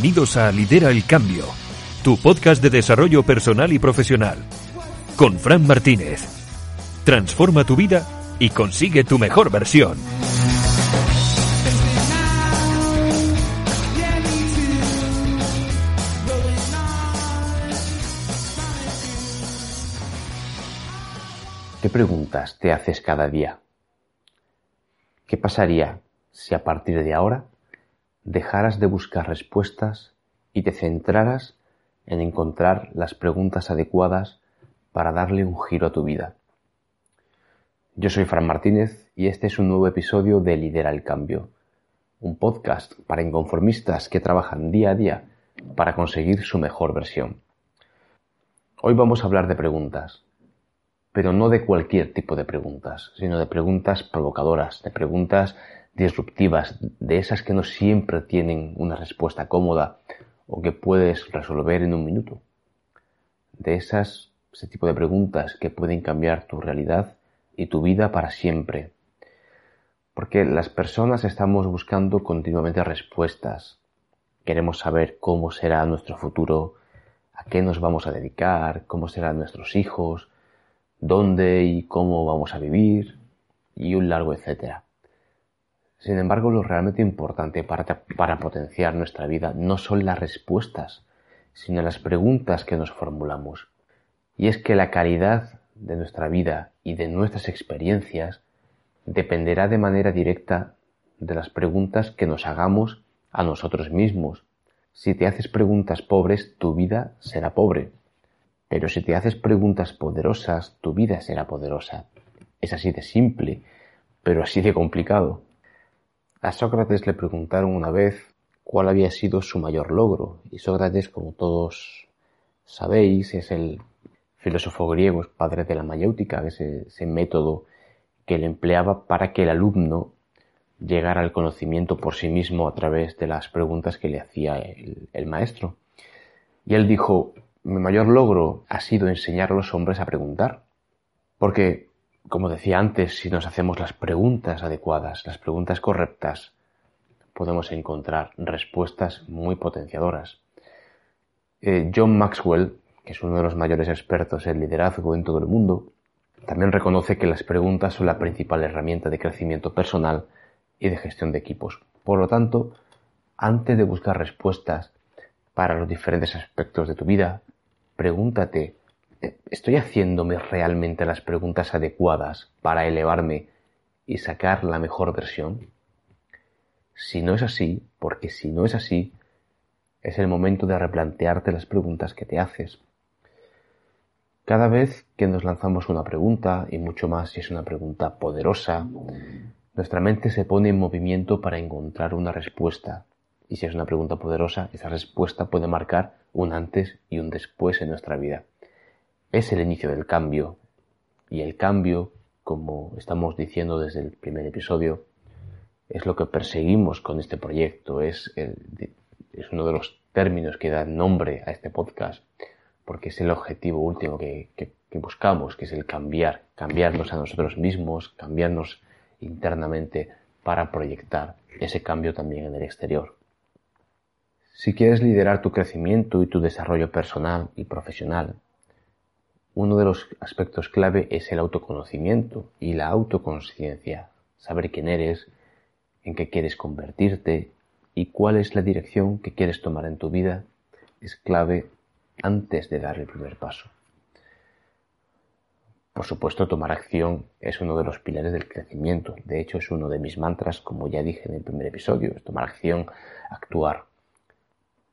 Bienvenidos a Lidera el Cambio, tu podcast de desarrollo personal y profesional. Con Fran Martínez. Transforma tu vida y consigue tu mejor versión. ¿Qué preguntas te haces cada día? ¿Qué pasaría si a partir de ahora dejaras de buscar respuestas y te centraras en encontrar las preguntas adecuadas para darle un giro a tu vida. Yo soy Fran Martínez y este es un nuevo episodio de Lidera el Cambio, un podcast para inconformistas que trabajan día a día para conseguir su mejor versión. Hoy vamos a hablar de preguntas, pero no de cualquier tipo de preguntas, sino de preguntas provocadoras, de preguntas disruptivas, de esas que no siempre tienen una respuesta cómoda o que puedes resolver en un minuto. De esas, ese tipo de preguntas que pueden cambiar tu realidad y tu vida para siempre. Porque las personas estamos buscando continuamente respuestas. Queremos saber cómo será nuestro futuro, a qué nos vamos a dedicar, cómo serán nuestros hijos, dónde y cómo vamos a vivir, y un largo etcétera. Sin embargo, lo realmente importante para, potenciar nuestra vida no son las respuestas, sino las preguntas que nos formulamos. Y es que la calidad de nuestra vida y de nuestras experiencias dependerá de manera directa de las preguntas que nos hagamos a nosotros mismos. Si te haces preguntas pobres, tu vida será pobre. Pero si te haces preguntas poderosas, tu vida será poderosa. Es así de simple, pero así de complicado. A Sócrates le preguntaron una vez cuál había sido su mayor logro, y Sócrates, como todos sabéis, es el filósofo griego, padre de la mayéutica, ese, ese método que él empleaba para que el alumno llegara al conocimiento por sí mismo a través de las preguntas que le hacía el, el maestro. Y él dijo, mi mayor logro ha sido enseñar a los hombres a preguntar, porque como decía antes, si nos hacemos las preguntas adecuadas, las preguntas correctas, podemos encontrar respuestas muy potenciadoras. Eh, John Maxwell, que es uno de los mayores expertos en liderazgo en todo el mundo, también reconoce que las preguntas son la principal herramienta de crecimiento personal y de gestión de equipos. Por lo tanto, antes de buscar respuestas para los diferentes aspectos de tu vida, pregúntate ¿Estoy haciéndome realmente las preguntas adecuadas para elevarme y sacar la mejor versión? Si no es así, porque si no es así, es el momento de replantearte las preguntas que te haces. Cada vez que nos lanzamos una pregunta, y mucho más si es una pregunta poderosa, nuestra mente se pone en movimiento para encontrar una respuesta. Y si es una pregunta poderosa, esa respuesta puede marcar un antes y un después en nuestra vida es el inicio del cambio. Y el cambio, como estamos diciendo desde el primer episodio, es lo que perseguimos con este proyecto, es, es uno de los términos que da nombre a este podcast, porque es el objetivo último que, que buscamos, que es el cambiar, cambiarnos a nosotros mismos, cambiarnos internamente para proyectar ese cambio también en el exterior. Si quieres liderar tu crecimiento y tu desarrollo personal y profesional, uno de los aspectos clave es el autoconocimiento y la autoconsciencia, saber quién eres, en qué quieres convertirte y cuál es la dirección que quieres tomar en tu vida es clave antes de dar el primer paso. Por supuesto, tomar acción es uno de los pilares del crecimiento. De hecho, es uno de mis mantras, como ya dije en el primer episodio, es tomar acción, actuar.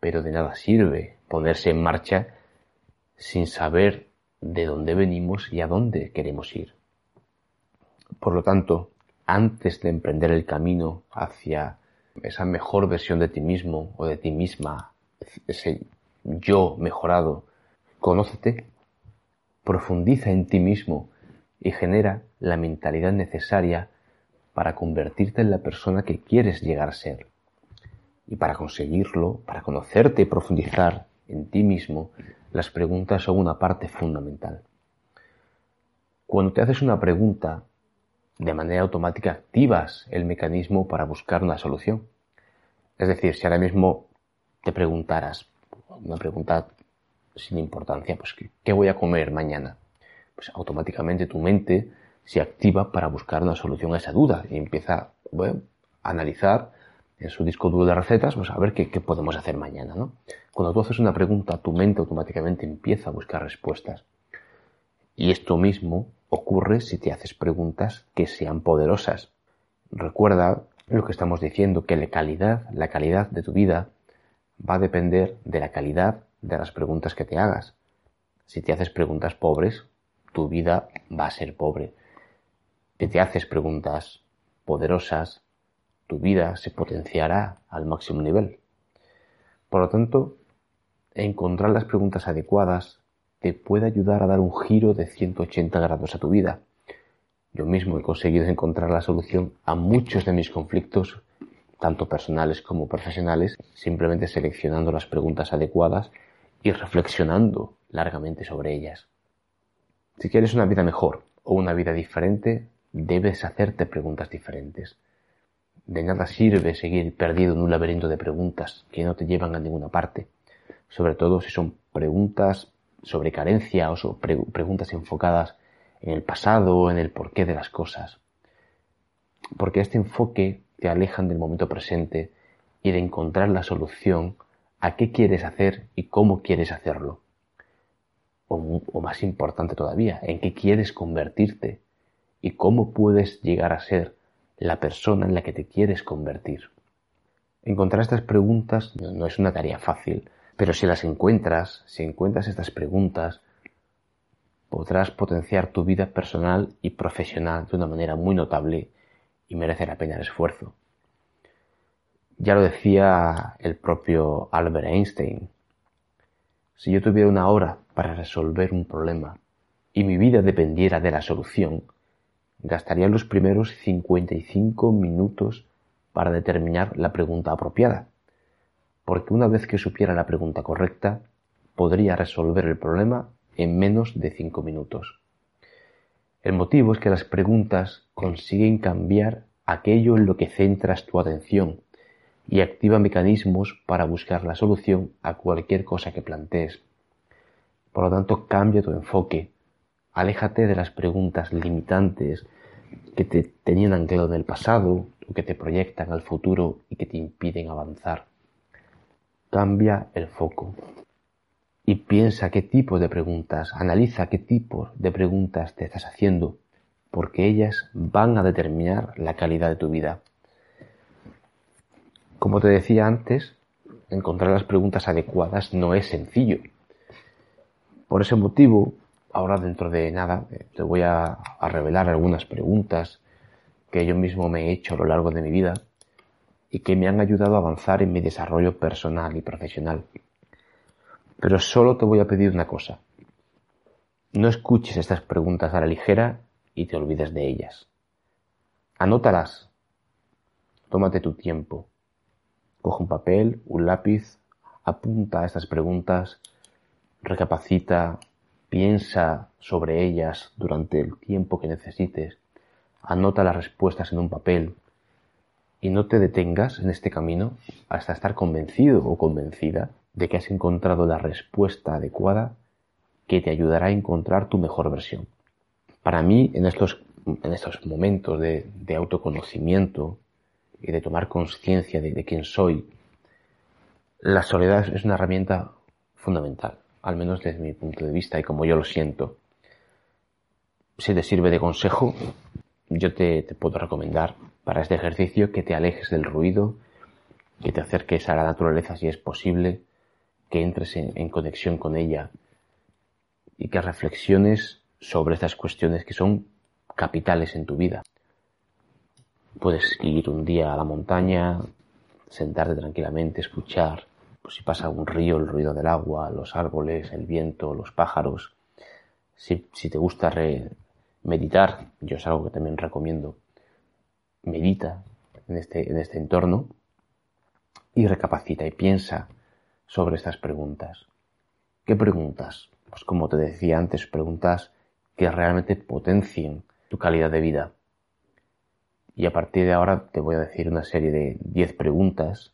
Pero de nada sirve ponerse en marcha sin saber de dónde venimos y a dónde queremos ir. Por lo tanto, antes de emprender el camino hacia esa mejor versión de ti mismo o de ti misma, ese yo mejorado, conócete, profundiza en ti mismo y genera la mentalidad necesaria para convertirte en la persona que quieres llegar a ser. Y para conseguirlo, para conocerte y profundizar en ti mismo, las preguntas son una parte fundamental. Cuando te haces una pregunta, de manera automática activas el mecanismo para buscar una solución. Es decir, si ahora mismo te preguntaras, una pregunta sin importancia, pues ¿qué voy a comer mañana? Pues automáticamente tu mente se activa para buscar una solución a esa duda y empieza a analizar en su disco duro de recetas, pues a ver qué, qué podemos hacer mañana, ¿no? Cuando tú haces una pregunta, tu mente automáticamente empieza a buscar respuestas. Y esto mismo ocurre si te haces preguntas que sean poderosas. Recuerda lo que estamos diciendo, que la calidad, la calidad de tu vida va a depender de la calidad de las preguntas que te hagas. Si te haces preguntas pobres, tu vida va a ser pobre. Si te haces preguntas poderosas, tu vida se potenciará al máximo nivel. Por lo tanto, encontrar las preguntas adecuadas te puede ayudar a dar un giro de 180 grados a tu vida. Yo mismo he conseguido encontrar la solución a muchos de mis conflictos, tanto personales como profesionales, simplemente seleccionando las preguntas adecuadas y reflexionando largamente sobre ellas. Si quieres una vida mejor o una vida diferente, debes hacerte preguntas diferentes. De nada sirve seguir perdido en un laberinto de preguntas que no te llevan a ninguna parte, sobre todo si son preguntas sobre carencia o preguntas enfocadas en el pasado o en el porqué de las cosas. Porque este enfoque te alejan del momento presente y de encontrar la solución a qué quieres hacer y cómo quieres hacerlo. O, o, más importante todavía, en qué quieres convertirte y cómo puedes llegar a ser la persona en la que te quieres convertir. Encontrar estas preguntas no es una tarea fácil, pero si las encuentras, si encuentras estas preguntas, podrás potenciar tu vida personal y profesional de una manera muy notable y merece la pena el esfuerzo. Ya lo decía el propio Albert Einstein. Si yo tuviera una hora para resolver un problema y mi vida dependiera de la solución, gastaría los primeros 55 minutos para determinar la pregunta apropiada, porque una vez que supiera la pregunta correcta, podría resolver el problema en menos de 5 minutos. El motivo es que las preguntas consiguen cambiar aquello en lo que centras tu atención y activa mecanismos para buscar la solución a cualquier cosa que plantees. Por lo tanto, cambia tu enfoque, Aléjate de las preguntas limitantes que te tenían anclado en el pasado o que te proyectan al futuro y que te impiden avanzar. Cambia el foco y piensa qué tipo de preguntas, analiza qué tipo de preguntas te estás haciendo, porque ellas van a determinar la calidad de tu vida. Como te decía antes, encontrar las preguntas adecuadas no es sencillo. Por ese motivo, ahora dentro de nada eh, te voy a, revelar algunas preguntas que yo mismo me he hecho a lo largo de mi vida y que me han ayudado a avanzar en mi desarrollo personal y profesional. Pero solo te voy a pedir una cosa. No escuches estas preguntas a la ligera y te olvides de ellas. Anótalas. Tómate tu tiempo. Coge un papel, un lápiz, apunta a estas preguntas, recapacita, Piensa sobre ellas durante el tiempo que necesites. Anota las respuestas en un papel y no te detengas en este camino hasta estar convencido o convencida de que has encontrado la respuesta adecuada que te ayudará a encontrar tu mejor versión. Para mí, en estos, en estos momentos de, autoconocimiento y de tomar conciencia de quién soy, la soledad es una herramienta fundamental al menos desde mi punto de vista y como yo lo siento. Si te sirve de consejo, yo te, puedo recomendar para este ejercicio que te alejes del ruido, que te acerques a la naturaleza si es posible, que entres en, conexión con ella y que reflexiones sobre estas cuestiones que son capitales en tu vida. Puedes ir un día a la montaña, sentarte tranquilamente, escuchar pues si pasa un río, el ruido del agua, los árboles, el viento, los pájaros. Si, te gusta meditar, yo es algo que también recomiendo, medita en este, en este entorno y recapacita y piensa sobre estas preguntas. ¿Qué preguntas? Pues como te decía antes, preguntas que realmente potencien tu calidad de vida. Y a partir de ahora te voy a decir una serie de 10 preguntas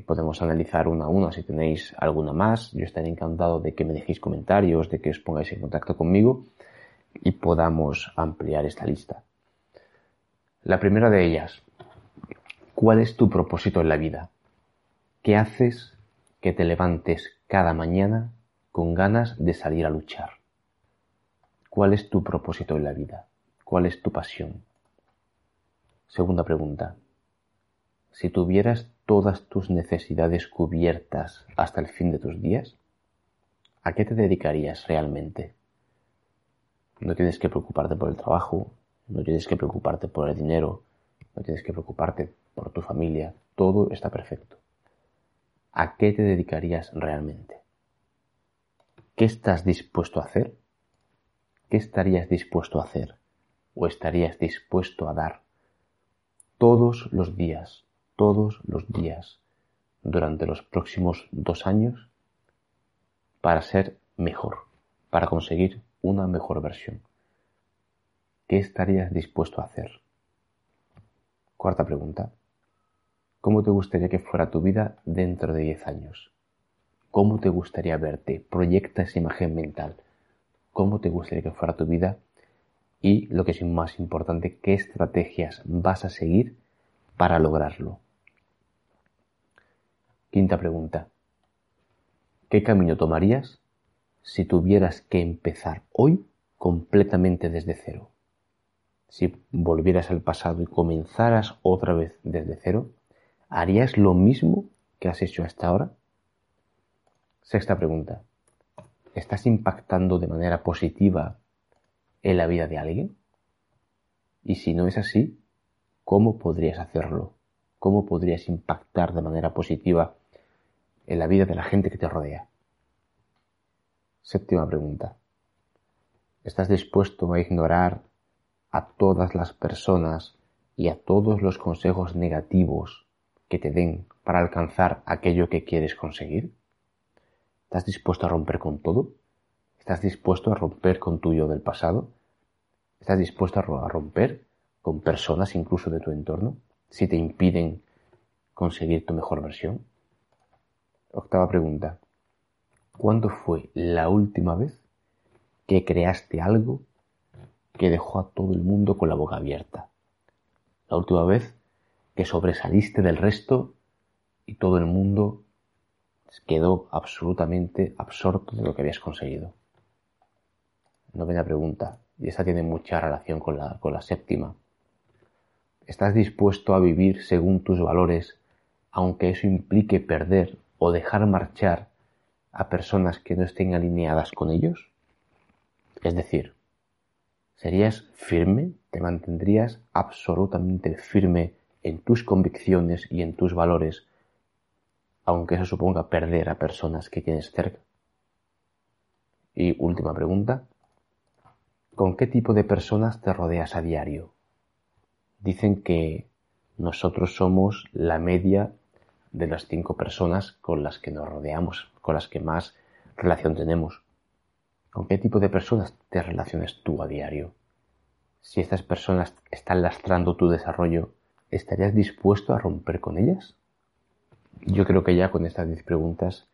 podemos analizar una a una si tenéis alguna más. Yo estaré encantado de que me dejéis comentarios, de que os pongáis en contacto conmigo y podamos ampliar esta lista. La primera de ellas, ¿cuál es tu propósito en la vida? ¿Qué haces que te levantes cada mañana con ganas de salir a luchar? ¿Cuál es tu propósito en la vida? ¿Cuál es tu pasión? Segunda pregunta. Si tuvieras todas tus necesidades cubiertas hasta el fin de tus días, ¿a qué te dedicarías realmente? No tienes que preocuparte por el trabajo, no tienes que preocuparte por el dinero, no tienes que preocuparte por tu familia, todo está perfecto. ¿A qué te dedicarías realmente? ¿Qué estás dispuesto a hacer? ¿Qué estarías dispuesto a hacer? ¿O estarías dispuesto a dar todos los días, todos los días, durante los próximos dos años para ser mejor, para conseguir una mejor versión. ¿Qué estarías dispuesto a hacer? Cuarta pregunta. ¿Cómo te gustaría que fuera tu vida dentro de 10 años? ¿Cómo te gustaría verte? Proyecta esa imagen mental. ¿Cómo te gustaría que fuera tu vida? Y lo que es más importante, ¿qué estrategias vas a seguir para lograrlo? Quinta pregunta. ¿Qué camino tomarías si tuvieras que empezar hoy completamente desde cero? Si volvieras al pasado y comenzaras otra vez desde cero, ¿harías lo mismo que has hecho hasta ahora? Sexta pregunta. ¿Estás impactando de manera positiva en la vida de alguien? Y si no es así, ¿cómo podrías hacerlo? ¿Cómo podrías impactar de manera positiva en la vida de la gente que te rodea? Séptima pregunta. ¿Estás dispuesto a ignorar a todas las personas y a todos los consejos negativos que te den para alcanzar aquello que quieres conseguir? ¿Estás dispuesto a romper con todo? ¿Estás dispuesto a romper con tu yo del pasado? ¿Estás dispuesto a romper con personas incluso de tu entorno si te impiden conseguir tu mejor versión? Octava pregunta. ¿Cuándo fue la última vez que creaste algo que dejó a todo el mundo con la boca abierta. La última vez que sobresaliste del resto y todo el mundo quedó absolutamente absorto de lo que habías conseguido. Novena pregunta, y esta tiene mucha relación con la, con la séptima. ¿Estás dispuesto a vivir según tus valores, aunque eso implique perder o dejar marchar a personas que no estén alineadas con ellos? Es decir, ¿Serías firme? ¿Te mantendrías absolutamente firme en tus convicciones y en tus valores, aunque eso suponga perder a personas que tienes cerca? Y última pregunta, ¿con qué tipo de personas te rodeas a diario? Dicen que nosotros somos la media de las cinco personas con las que nos rodeamos, con las que más relación tenemos. ¿Con qué tipo de personas te relacionas tú a diario? Si estas personas están lastrando tu desarrollo, ¿estarías dispuesto a romper con ellas? Yo creo que ya con estas 10 preguntas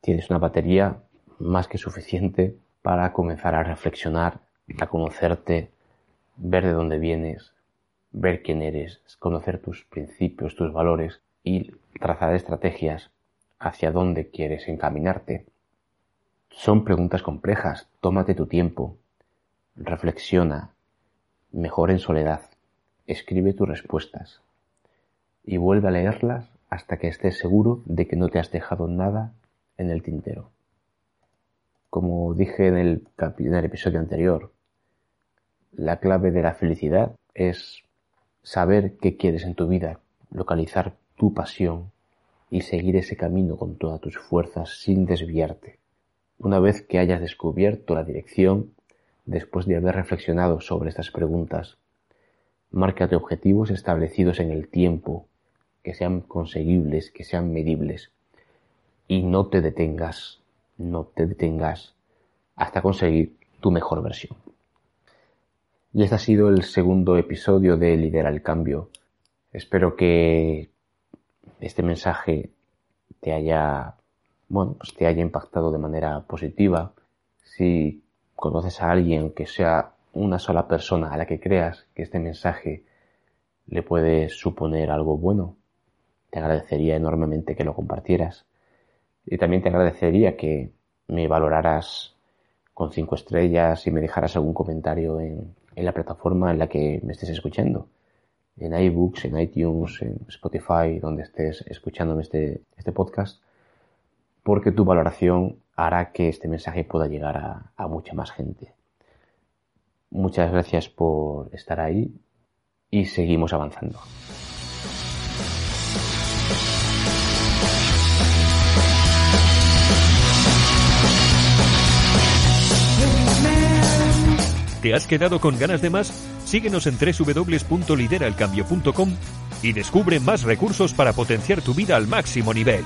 tienes una batería más que suficiente para comenzar a reflexionar, a conocerte, ver de dónde vienes, ver quién eres, conocer tus principios, tus valores y trazar estrategias hacia dónde quieres encaminarte. Son preguntas complejas, tómate tu tiempo, reflexiona, mejor en soledad, escribe tus respuestas. Y vuelve a leerlas hasta que estés seguro de que no te has dejado nada en el tintero. Como dije en el, en el episodio anterior, la clave de la felicidad es saber qué quieres en tu vida, localizar tu pasión y seguir ese camino con todas tus fuerzas sin desviarte. Una vez que hayas descubierto la dirección, después de haber reflexionado sobre estas preguntas, márcate objetivos establecidos en el tiempo, que sean conseguibles, que sean medibles, y no te detengas, no te detengas hasta conseguir tu mejor versión. Y este ha sido el segundo episodio de Lidera el Cambio. Espero que este mensaje te haya, bueno, pues te haya impactado de manera positiva. Si conoces a alguien que sea una sola persona a la que creas que este mensaje le puede suponer algo bueno, te agradecería enormemente que lo compartieras. Y también te agradecería que me valoraras con cinco estrellas y me dejaras algún comentario en, en la plataforma en la que me estés escuchando. En iBooks, en iTunes, en Spotify, donde estés escuchándome este, este podcast, porque tu valoración hará que este mensaje pueda llegar a, a mucha más gente. Muchas gracias por estar ahí y seguimos avanzando. ¿Te has quedado con ganas de más? Síguenos en www.lideralcambio.com y descubre más recursos para potenciar tu vida al máximo nivel.